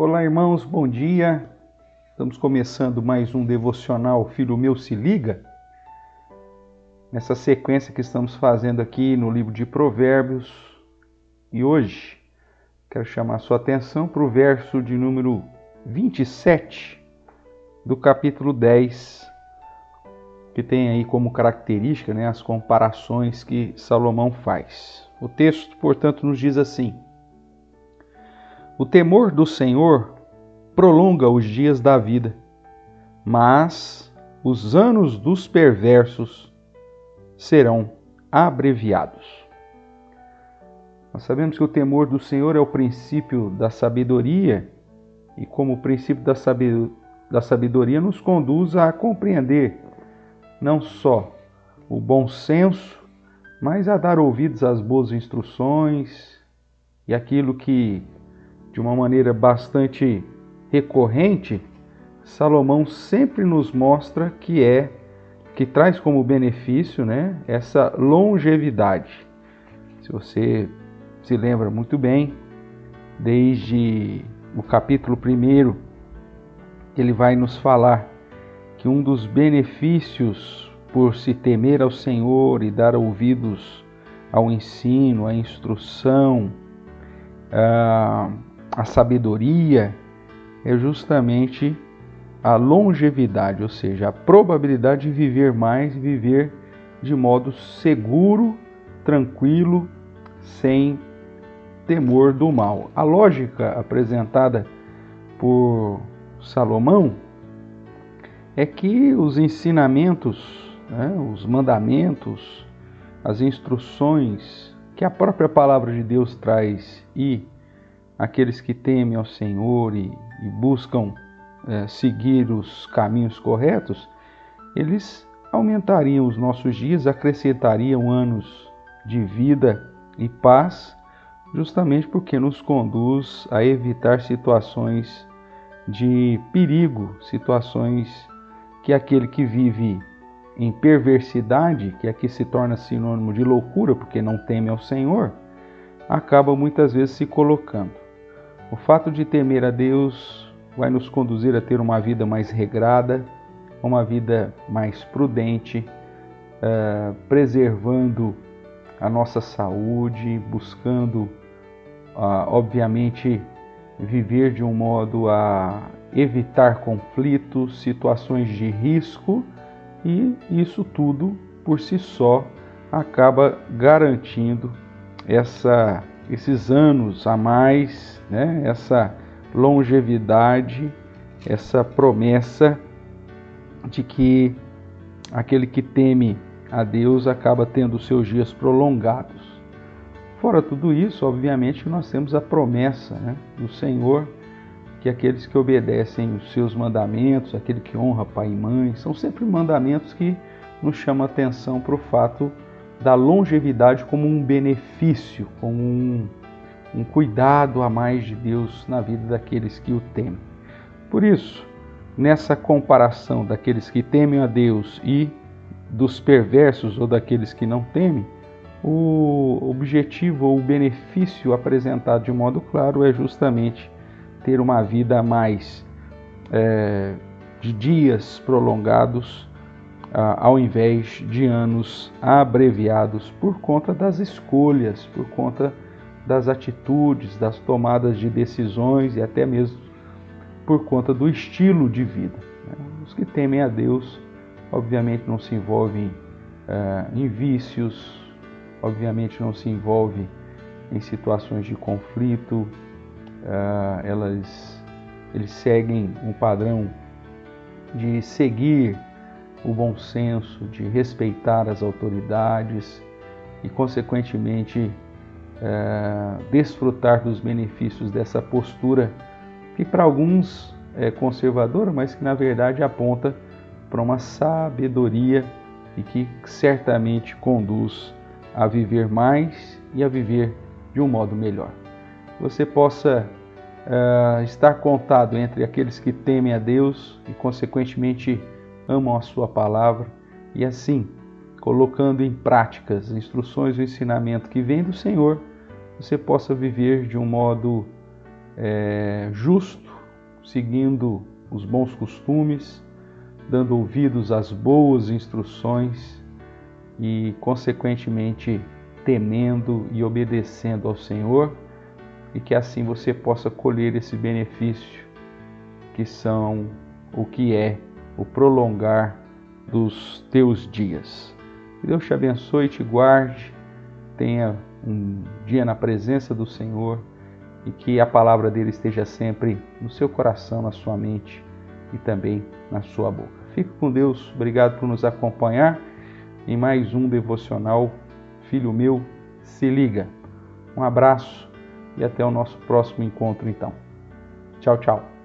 Olá, irmãos, bom dia. Estamos começando mais um devocional Filho Meu Se Liga. Nessa sequência que estamos fazendo aqui no livro de Provérbios. E hoje quero chamar a sua atenção para o verso de número 27 do capítulo 10, que tem aí como característica né, as comparações que Salomão faz. O texto, portanto, nos diz assim. O temor do Senhor prolonga os dias da vida, mas os anos dos perversos serão abreviados. Nós sabemos que o temor do Senhor é o princípio da sabedoria, e como o princípio da sabedoria nos conduz a compreender não só o bom senso, mas a dar ouvidos às boas instruções e aquilo que de uma maneira bastante recorrente, Salomão sempre nos mostra que é que traz como benefício, né, essa longevidade. Se você se lembra muito bem, desde o capítulo 1, ele vai nos falar que um dos benefícios por se temer ao Senhor e dar ouvidos ao ensino, à instrução, ah, a sabedoria é justamente a longevidade, ou seja, a probabilidade de viver mais viver de modo seguro, tranquilo, sem temor do mal. A lógica apresentada por Salomão é que os ensinamentos, né, os mandamentos, as instruções que a própria palavra de Deus traz e aqueles que temem ao Senhor e, e buscam é, seguir os caminhos corretos, eles aumentariam os nossos dias, acrescentariam anos de vida e paz, justamente porque nos conduz a evitar situações de perigo, situações que aquele que vive em perversidade, que aqui se torna sinônimo de loucura, porque não teme ao Senhor, acaba muitas vezes se colocando. O fato de temer a Deus vai nos conduzir a ter uma vida mais regrada, uma vida mais prudente, uh, preservando a nossa saúde, buscando, uh, obviamente, viver de um modo a evitar conflitos, situações de risco e isso tudo por si só acaba garantindo essa esses anos a mais, né? essa longevidade, essa promessa de que aquele que teme a Deus acaba tendo seus dias prolongados. Fora tudo isso, obviamente, nós temos a promessa né, do Senhor que aqueles que obedecem os seus mandamentos, aquele que honra pai e mãe, são sempre mandamentos que nos chamam a atenção para o fato da longevidade como um benefício, como um, um cuidado a mais de Deus na vida daqueles que o temem. Por isso, nessa comparação daqueles que temem a Deus e dos perversos ou daqueles que não temem, o objetivo ou o benefício apresentado de modo claro é justamente ter uma vida mais é, de dias prolongados ao invés de anos abreviados por conta das escolhas, por conta das atitudes, das tomadas de decisões e até mesmo por conta do estilo de vida. Né? Os que temem a Deus, obviamente, não se envolvem uh, em vícios, obviamente, não se envolvem em situações de conflito, uh, elas, eles seguem um padrão de seguir o bom senso, de respeitar as autoridades e, consequentemente, é, desfrutar dos benefícios dessa postura que para alguns é conservadora, mas que na verdade aponta para uma sabedoria e que certamente conduz a viver mais e a viver de um modo melhor. Você possa uh, estar contado entre aqueles que temem a Deus e, consequentemente, amam a Sua palavra e assim, colocando em prática as instruções e o ensinamento que vem do Senhor, você possa viver de um modo é, justo, seguindo os bons costumes, dando ouvidos às boas instruções e, consequentemente, temendo e obedecendo ao Senhor, e que assim você possa colher esse benefício que são o que é o prolongar dos teus dias. Que Deus te abençoe e te guarde, tenha um dia na presença do Senhor e que a palavra dele esteja sempre no seu coração, na sua mente e também na sua boca. Fique com Deus, obrigado por nos acompanhar em mais um devocional. Filho meu, se liga. Um abraço e até o nosso próximo encontro então. Tchau, tchau.